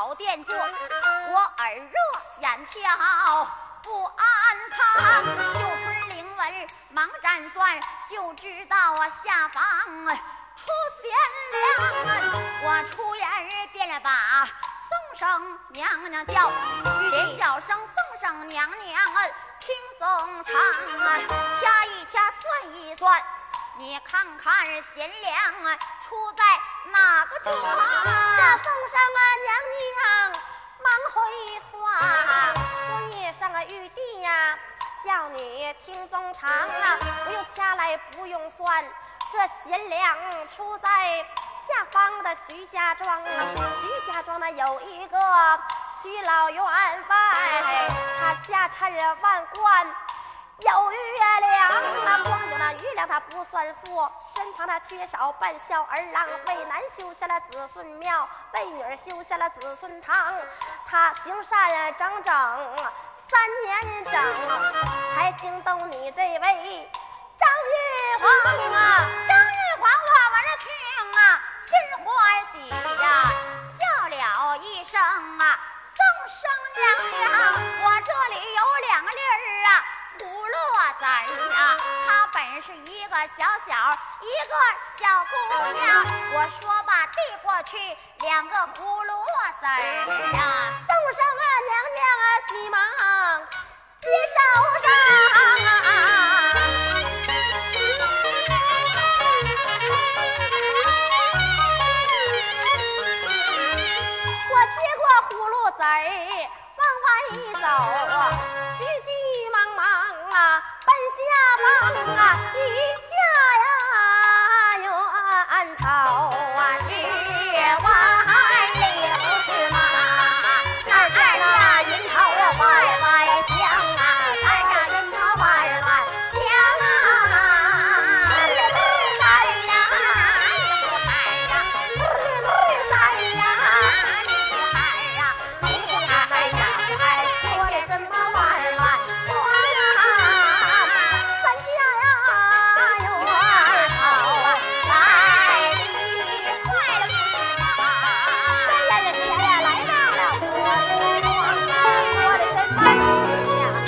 宝殿坐，我耳热眼跳不安康，就村灵文忙占算，就知道啊下方出贤良，我出言便把宋生娘娘叫，连叫声宋生娘娘听总唱，掐一掐算一算，你看看贤庄啊，徐家庄那有一个徐老员外，他家产万贯。有月亮啊，光有那余粮他不算富，身旁他缺少半孝儿郎，为男修下了子孙庙，为女儿修下了子孙堂。他行善整整三年整，才惊动你这位张玉皇啊！张玉皇我闻听啊，心欢喜呀，叫了一声啊，宋生娘娘，我这里有两粒儿啊。葫芦籽儿啊，她本是一个小小一个小姑娘。我说罢递过去两个葫芦籽儿啊，送生啊娘娘啊，急忙接手上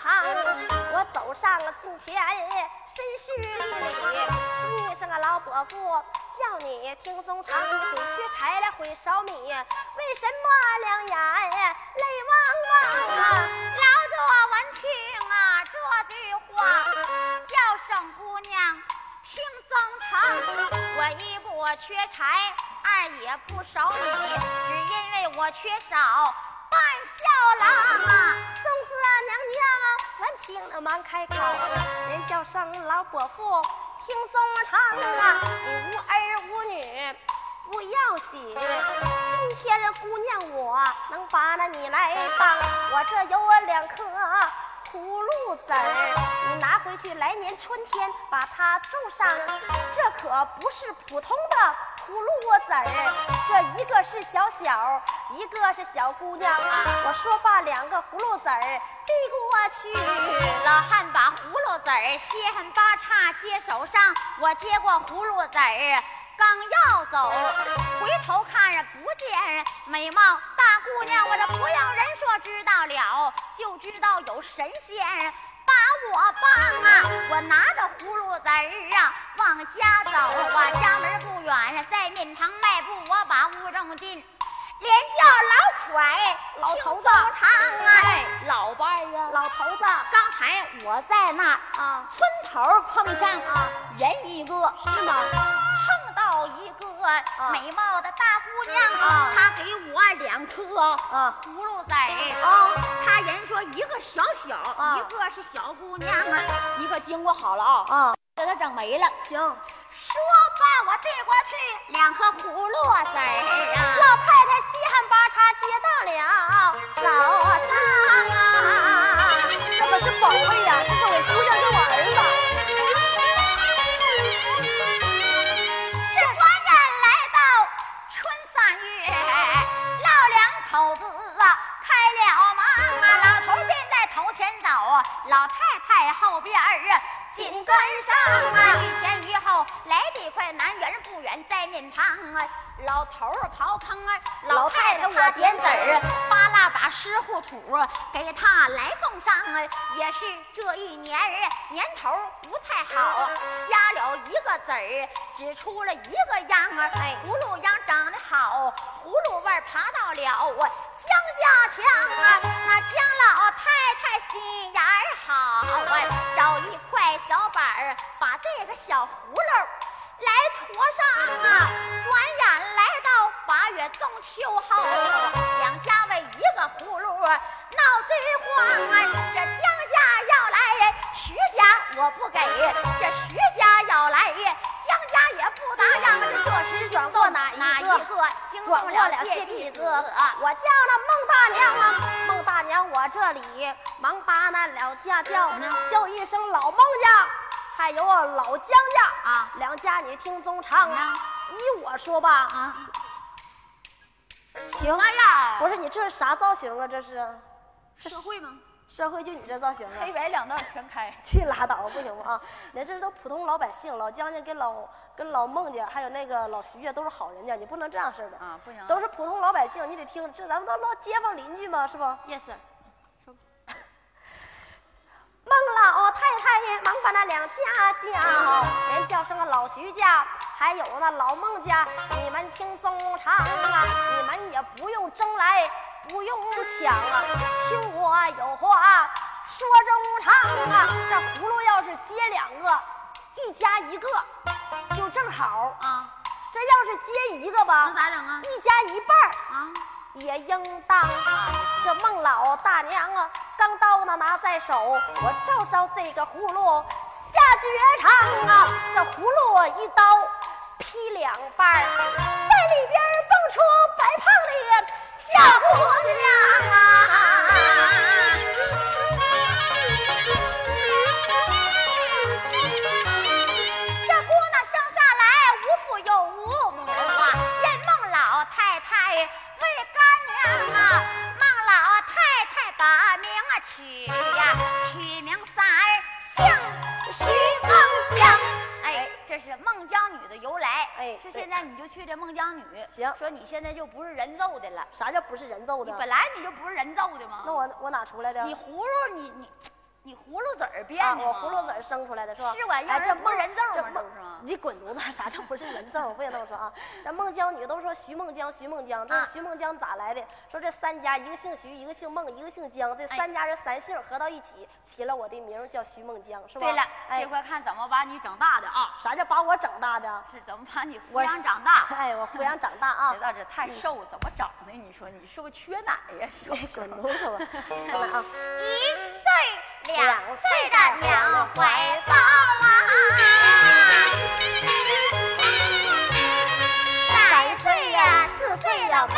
旁，我走上近前，深施一礼，你是个老伯父，叫你听宗长，你缺柴来会烧米，为什么两眼泪汪汪啊？老者闻听啊这句话，叫声姑娘听宗成，我一不缺柴，二也不少米，只因为我缺少半孝郎啊。宋子娘娘啊，闻听了忙开口，人叫声老伯父，听宗堂啊，你无儿无女不要紧，今天姑娘我能把那你来当，我这有两颗葫芦籽儿，你拿回去，来年春天把它种上，这可不是普通的葫芦籽儿，这一个是小小，一个是小姑娘啊。我说罢，两个葫芦籽儿递过去。老汉把葫芦籽儿歇恨八叉接手上，我接过葫芦籽儿，刚要走，回头看不见美貌大姑娘，我这不要人说知道了，就知道有神仙把我帮啊！我拿着葫芦籽儿啊往家走啊，家门不远，在面堂迈步，我把屋正进。连叫老蒯老头子长啊！哎老伴儿啊，老头子，刚才我在那啊村头碰上啊人一个，是吗？一个美貌的大姑娘，她给我两颗啊。葫芦籽儿。啊。她人说一个小小，啊。一个是小姑娘啊，一个经过好了啊，啊，给她整没了。行，说罢，我递过去两颗葫芦籽儿啊，老太太稀罕八叉接到了老上啊，这可是宝贝呀、这是我姑娘，是我儿这老太太后边儿啊紧跟上啊，一前一后来得快，南园不远在面旁啊。老头儿刨坑啊，老太太我点籽儿，扒拉把湿糊土啊给他来种上啊。也是这一年儿年头不太好，瞎了一个籽儿，只出了一个秧儿。哎，葫芦秧长得好，葫芦味儿爬到了啊姜家强啊。那姜老太太心眼儿好啊，找一块小板儿把这个小葫芦。来驮上啊！转眼还有啊老姜家啊两家你听宗唱啊。依我说吧，啊，行妈呀！不是你这是啥造型啊？这是社会吗？社会就你这造型啊？黑白两道全开。去拉倒，不行吗？啊，你这都普通老百姓，老姜家跟老跟老孟家，还有那个老徐家都是好人家，你不能这样式的啊不行都是普通老百姓，你得听，这咱们都老街坊邻居嘛，是不？Yes。孟老太太也忙把那两家叫，连叫声老徐家，还有那老孟家，你们听中唱啊，你们也不用争来，不用抢啊，听我有话说中唱啊，这葫芦要是接两个，一家一个，就正好。啊，这要是接一个吧那，咋整啊？一家一半。啊，也应当。这孟老大娘啊，钢刀呢拿在手，我照照这个葫芦下绝唱啊，这葫芦一刀劈两半，在里边蹦出白胖的小姑娘啊。揍的了，啥叫不是人揍的？你本来你就不是人揍的吗？那我我哪出来的？你葫芦你你你葫芦籽儿变啊，的吗？我葫芦籽儿生出来的是吧？是玩意儿哎，这不是人揍吗这不是你滚犊子！啥叫不是人揍？不行这么说啊。这孟姜女都说徐孟姜，徐孟姜，这徐孟姜咋来的？说这三家，一个姓徐，一个姓孟，一个姓姜，这哎三家人三姓合到一起，起了我的名叫徐孟姜，是吧？对了，哎这，回看怎么把你整大的啊？啥叫把我整大的？是怎么把你抚养长大？哎，我抚养长大啊知！道这太瘦怎么长的？你说你是不是缺奶呀？是不是滚犊子吧！看看啊，一岁两两岁的娘怀抱啊，三岁呀四岁的美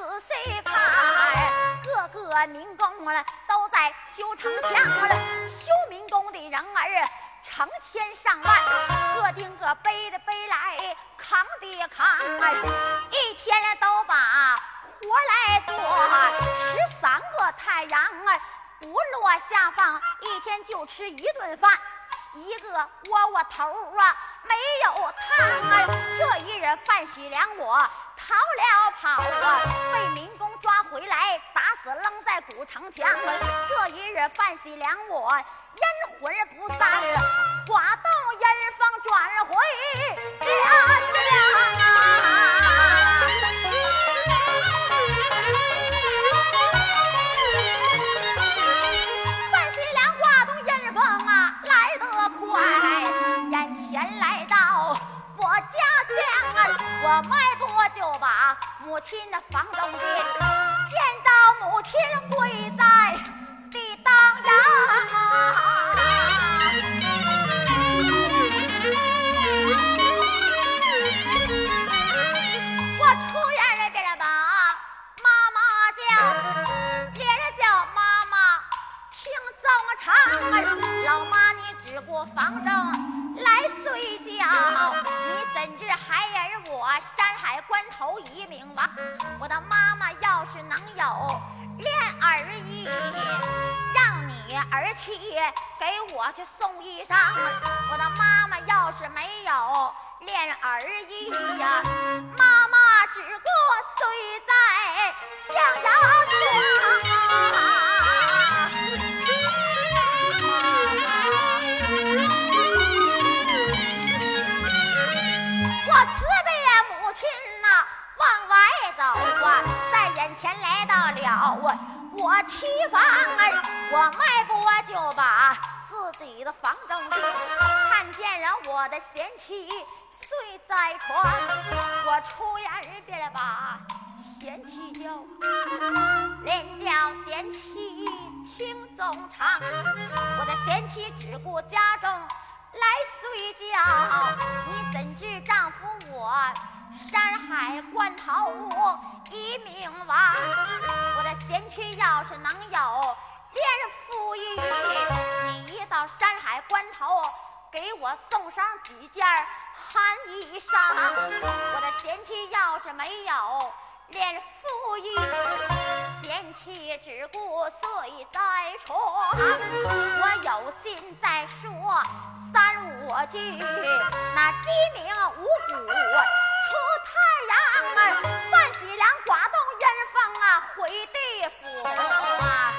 仔细看各个民工都在修城墙修民工的人儿成千上万个顶个背的背来扛的扛一天都把活来做十三个太阳啊不落下放一天就吃一顿饭一个窝窝头啊没有汤啊这一日饭喜凉我逃了跑啊被民工抓回来打死扔在古城墙这一日范喜良我阴魂不散了刮动阴风转回家乡范喜良刮动阴风啊来得快眼前来到我家乡我卖母亲的房中进，见到母亲跪在地当阳。我出院那边把妈妈叫，连着叫妈妈听正常。老妈你只顾房中来睡觉，你怎知孩儿我山海关头一名王？我的妈妈要是能有恋儿意，让你儿妻给我去送衣裳。我的妈妈要是没有恋儿意呀，妈妈只顾睡在象牙床。我妻房儿，我迈步就把自己的房中进，看见了我的贤妻睡在床，我出言儿便把贤妻叫，连叫贤妻听总长，我的贤妻只顾家中。来睡觉，你怎知丈夫我山海关头一命亡？我的贤妻要是能有连夫意，你一到山海关头，给我送上几件寒衣裳。我的贤妻要是没有连夫意，贤妻只顾睡在床，我有心再说。三五句，那鸡鸣五谷出太阳门，范喜良刮动阴风啊，回地府啊，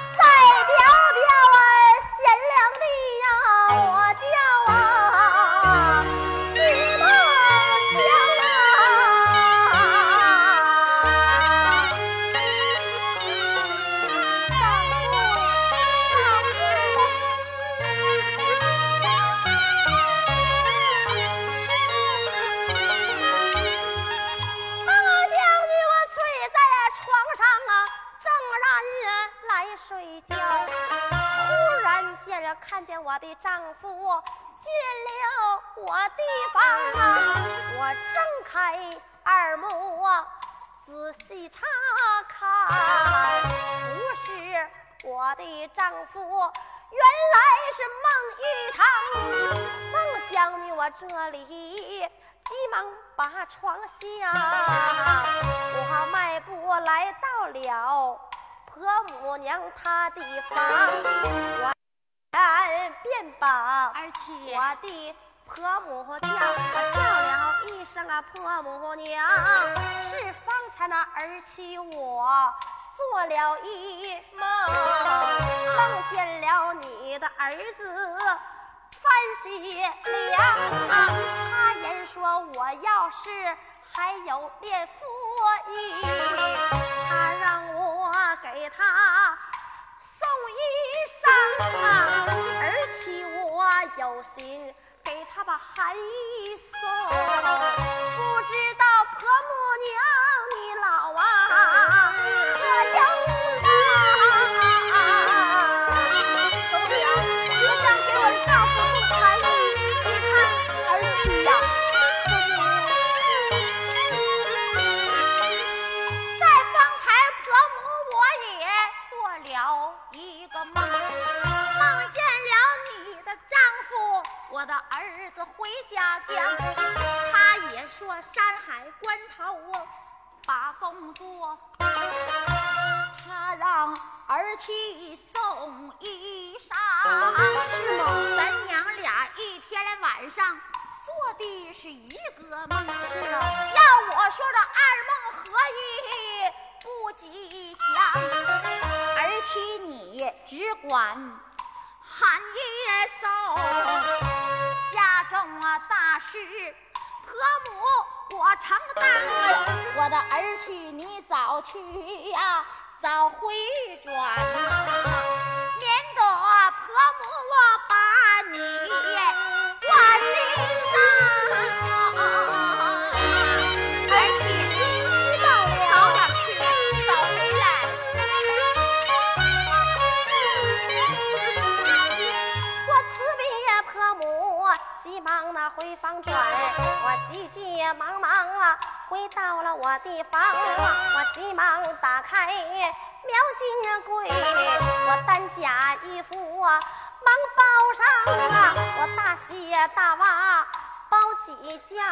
大袜包几件，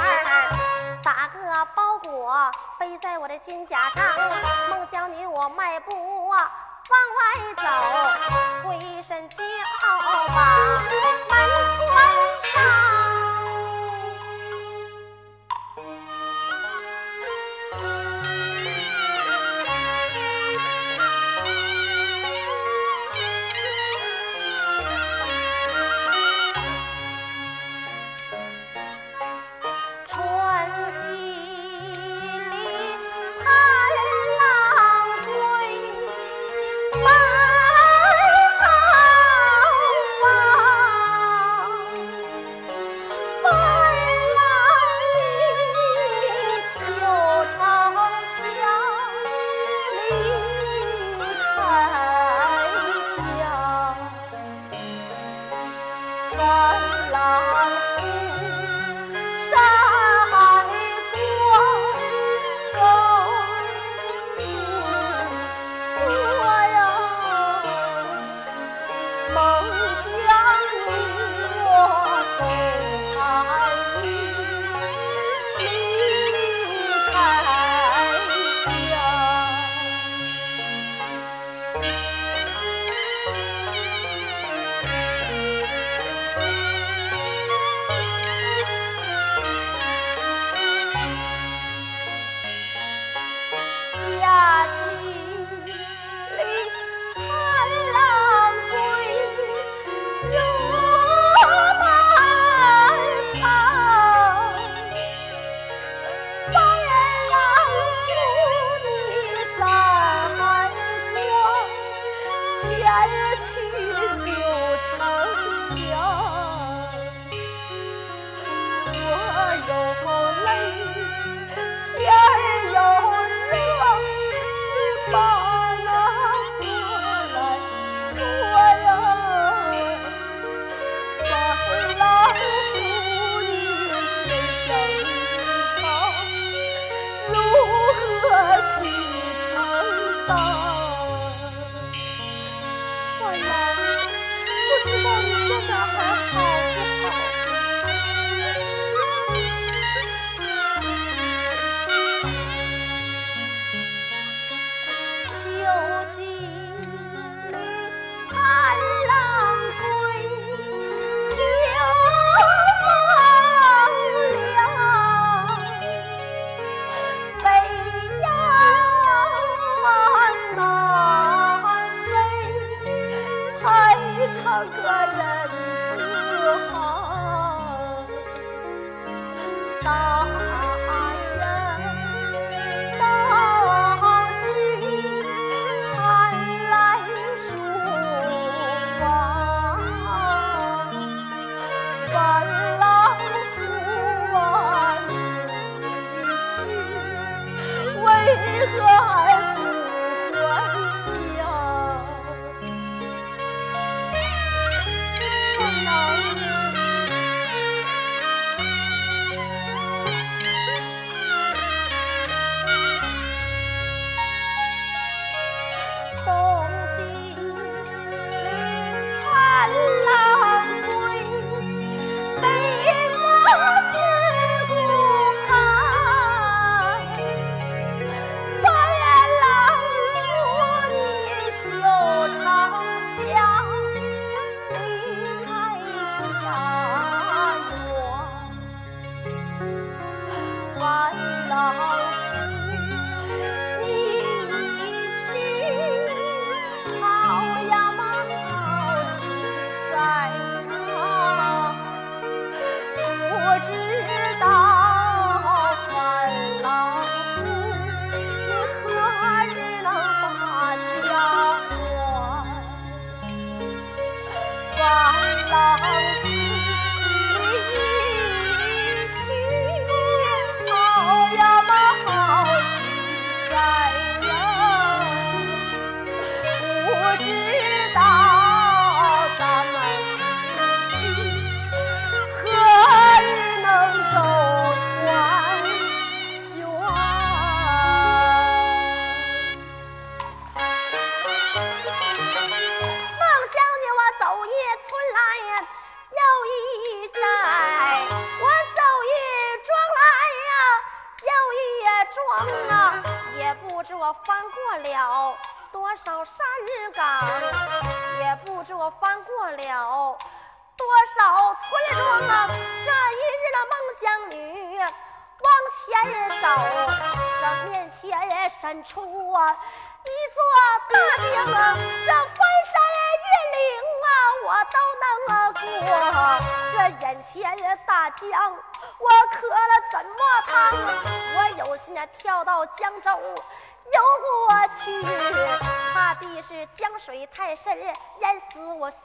打个包裹背在我的肩胛上，孟姜女我迈步往外走，回身就把门关上。呀。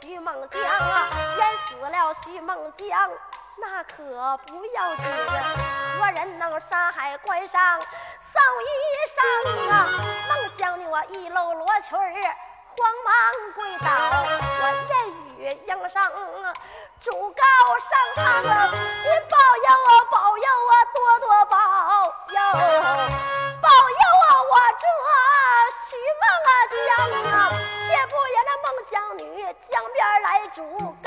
徐孟江啊，淹死了徐孟江，那可不要紧，我人能杀海关上，送衣裳啊，孟姜女，我一露罗裙，慌忙跪倒，我言语应声。主告上堂，您保佑啊，保佑啊，多多保佑，保佑啊，我这徐梦啊江啊，也不言那梦想女江边来主告。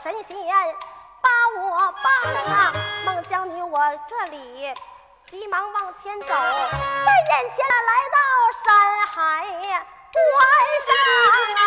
神仙把我帮啊！孟姜女我这里急忙往前走，在眼前来到山海关上啊！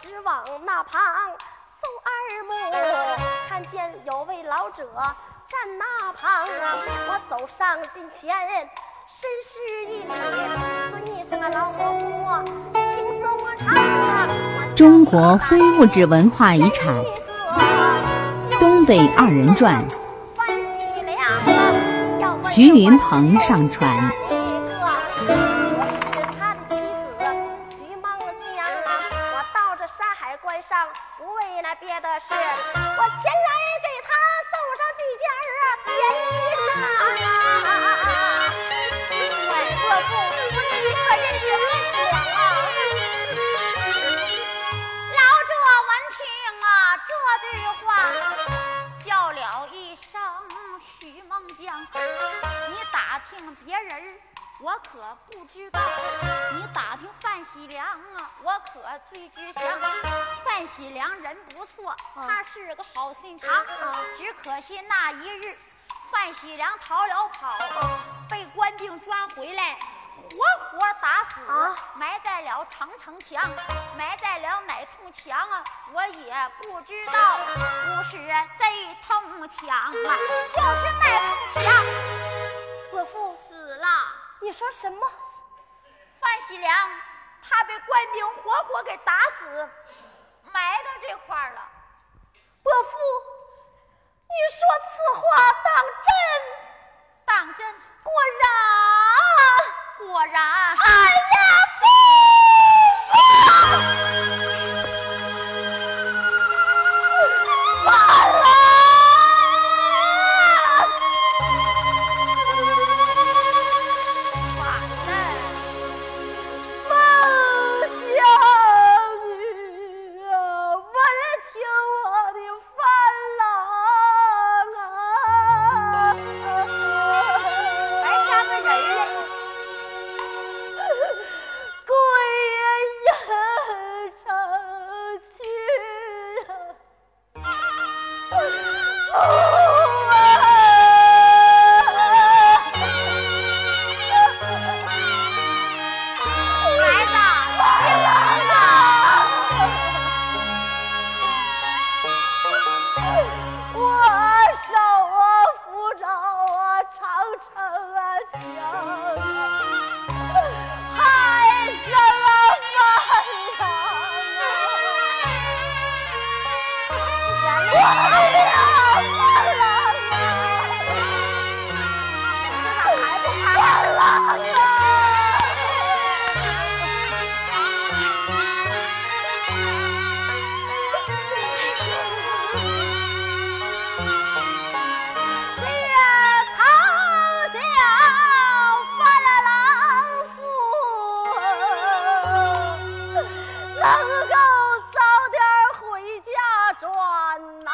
直往那旁。送二木看见有位老者站那旁啊，我走上近前，深施一礼，尊一声老，中国非物质文化遗产《东北二人转》，徐云鹏上传。果然。果然，哎，嗯呐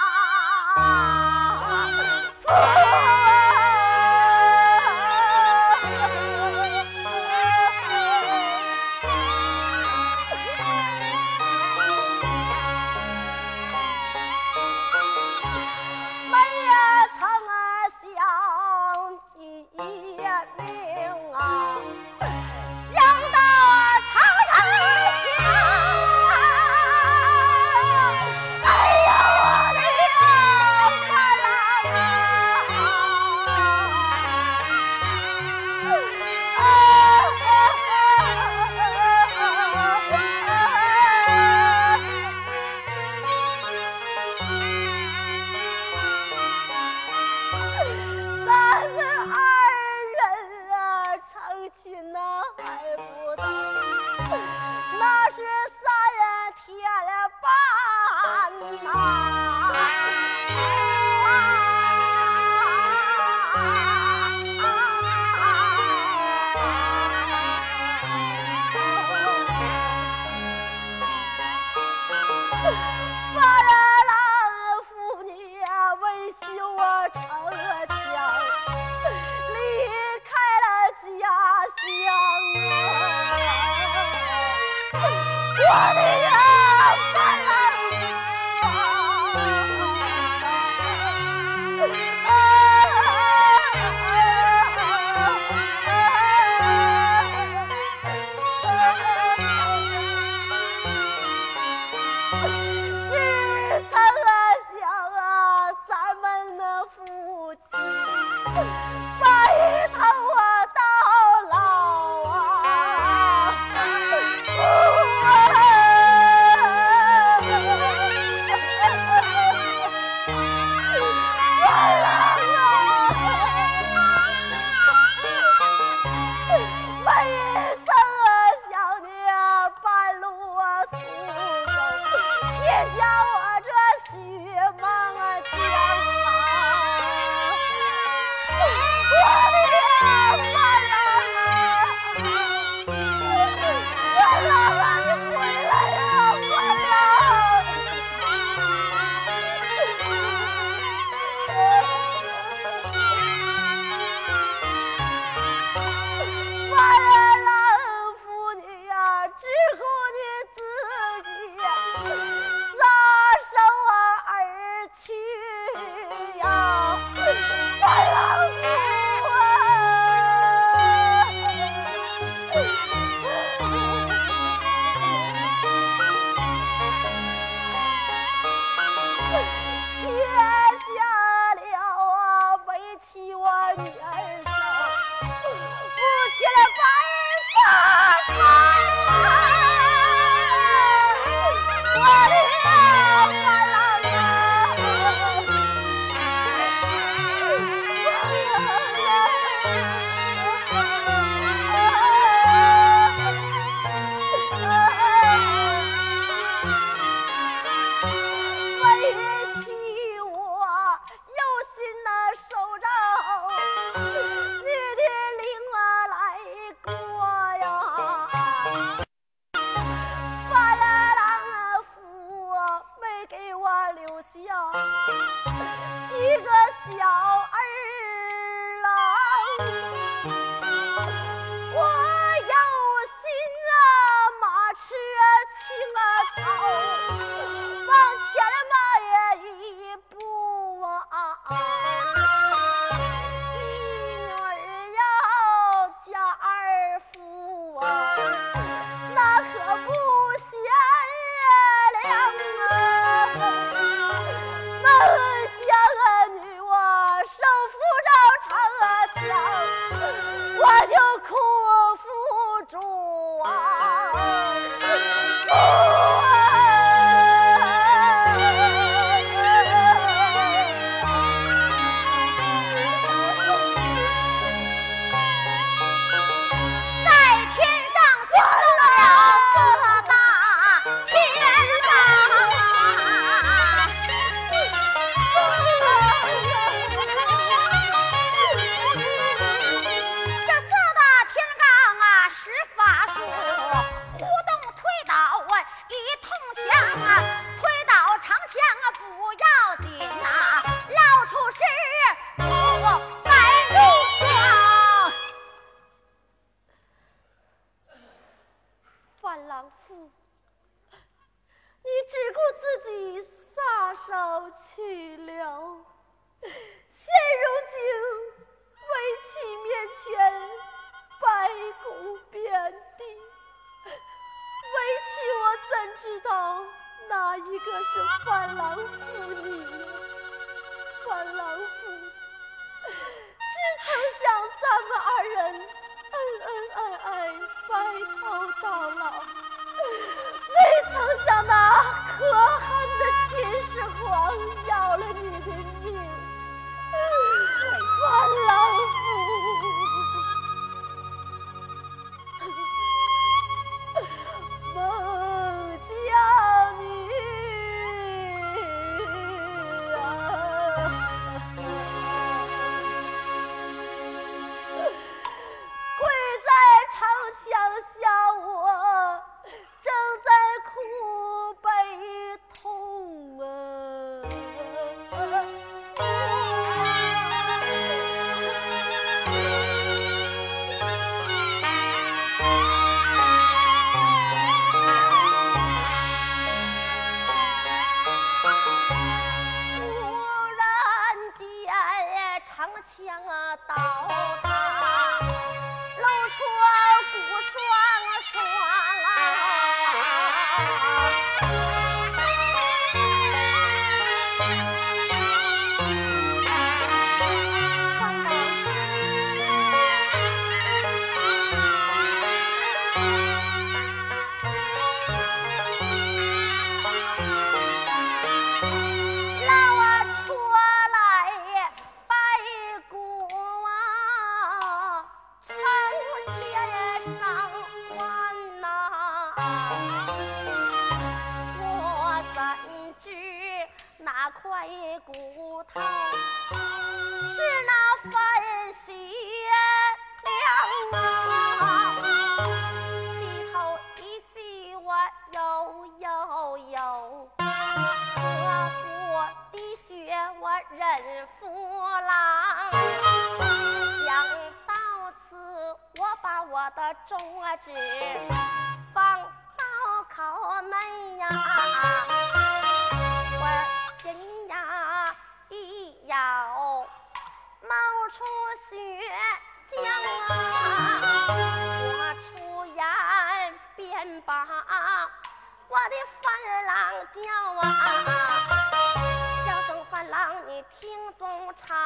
听宗长，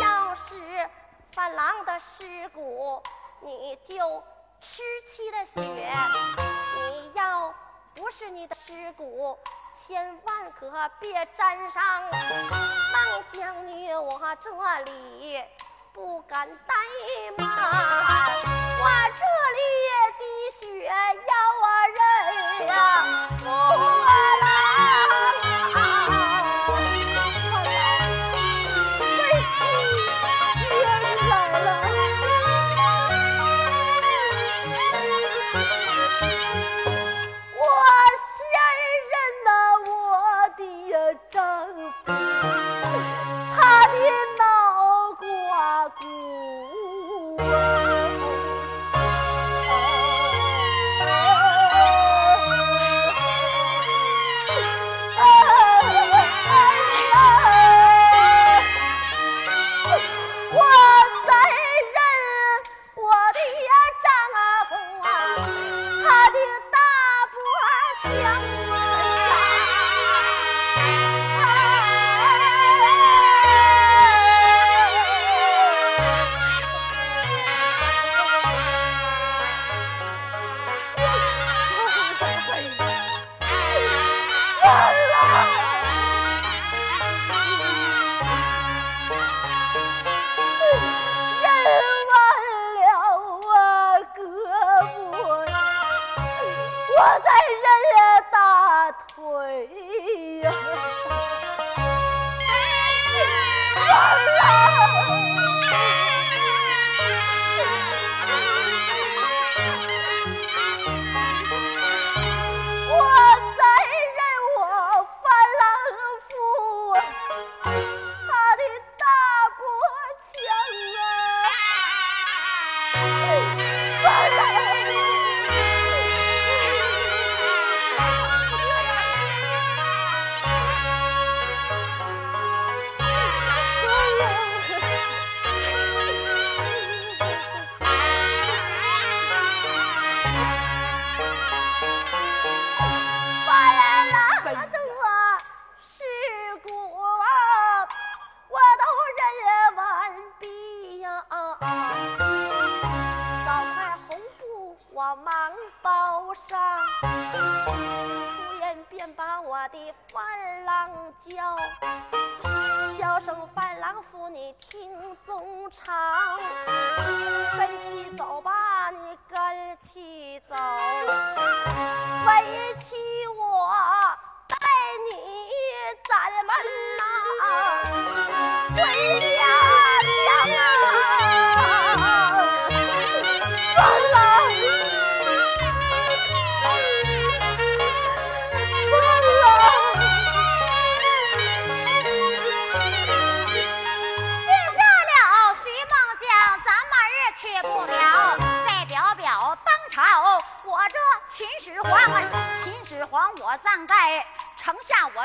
要是犯狼的尸骨，你就吃妻的血；你要不是你的尸骨，千万可别沾上。孟姜女，我这里不敢怠慢，我这里滴血要啊！我在人家大腿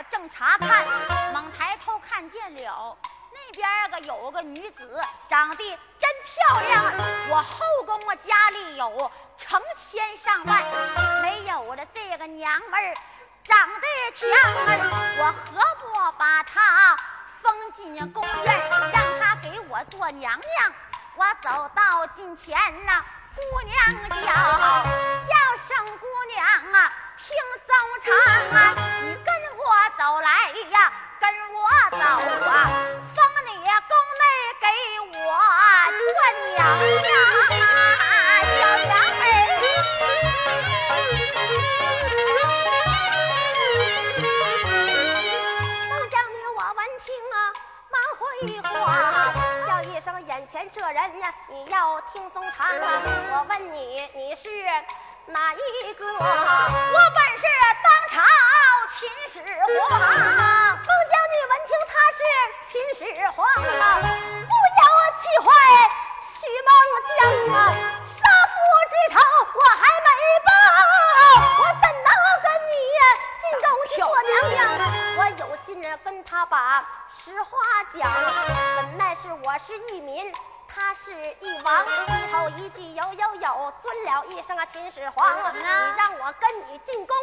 正查看，猛抬头看见了。那边个有个女子，长得真漂亮。我后宫啊家里有成千上万，没有了这个娘们儿长得强儿，我何不把她封进宫院，让她给我做娘娘？我走到近前呐、姑娘叫，叫声姑娘啊，听宗长啊，你跟我走来呀，跟我走啊，封你宫内给我做娘娘，小娘儿。孟将军，我闻听啊，忙回话，叫一声眼前这人呀，你要听宗长啊。我问你，你是哪一个？我本是当朝秦始皇。孟将军闻听他是秦始皇啊，不要气坏许孟江啊！杀父之仇我还没报，我怎能跟你进宫去做娘娘？我有心跟他把实话讲，本来是我是一民。他是一王，一头一骑有有有，尊了一声啊秦始皇。你让我跟你进宫，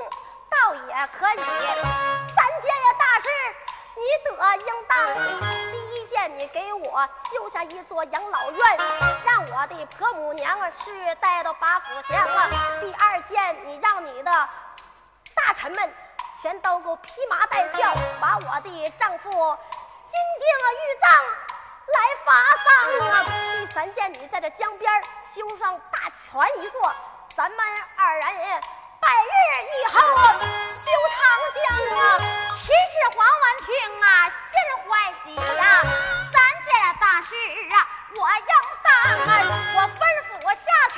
倒也可以。三件呀大事，你得应当。第一件，你给我修下一座养老院，让我的婆母娘啊是带到八府前啊。第二件，你让你的大臣们全都给我披麻戴孝，把我的丈夫金定啊玉藏来发丧啊！第三件，你在这江边修上大船一座，咱们二人百日以后修长江啊！秦始皇闻听啊，心欢喜呀、三件大事啊，我应当啊，我吩咐下去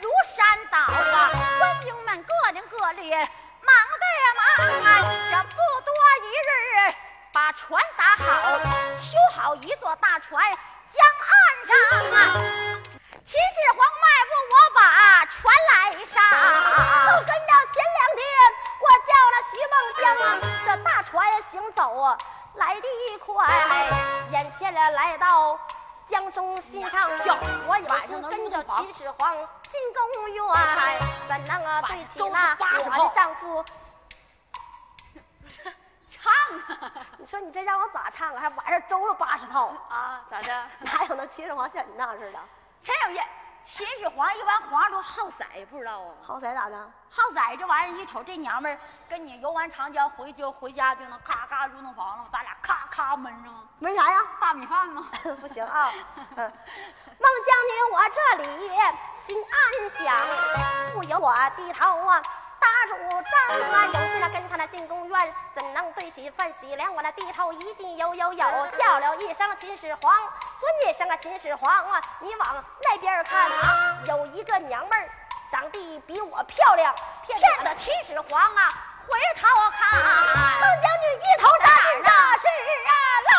如山倒啊，官兵们各领各里，忙的忙啊，这不多一日，把船打好，修好一座大船，江岸上啊。秦始皇迈步，我把船来上。就跟着前两天，我叫了徐梦江啊，这大船行走啊，来得快，眼前了来到江中心上，我有心跟着秦始皇进宫院，怎能啊对起那我的丈夫？唱啊你说你这让我咋唱啊？还晚上周了八十炮，啊！咋的？哪有那秦始皇像你那样似的？真有劲！秦始皇一般皇上都好色，不知道啊？好色咋的？好色这玩意儿，一瞅这娘们儿跟你游完长江回就回家就能咔咔入洞房了，咱俩咔咔闷上闷啥呀？大米饭吗？不行啊！嗯孟将军，我这里心暗想，不由我低头啊，打主张啊，有心了跟他那进宫院，怎能对起范喜良？我那低头一定有有有，叫了一声秦始皇，尊一声啊秦始皇啊，你往那边看啊，有一个娘们儿，长得比我漂亮，骗骗得秦始皇啊回头看，孟将军一头扎进这是啊老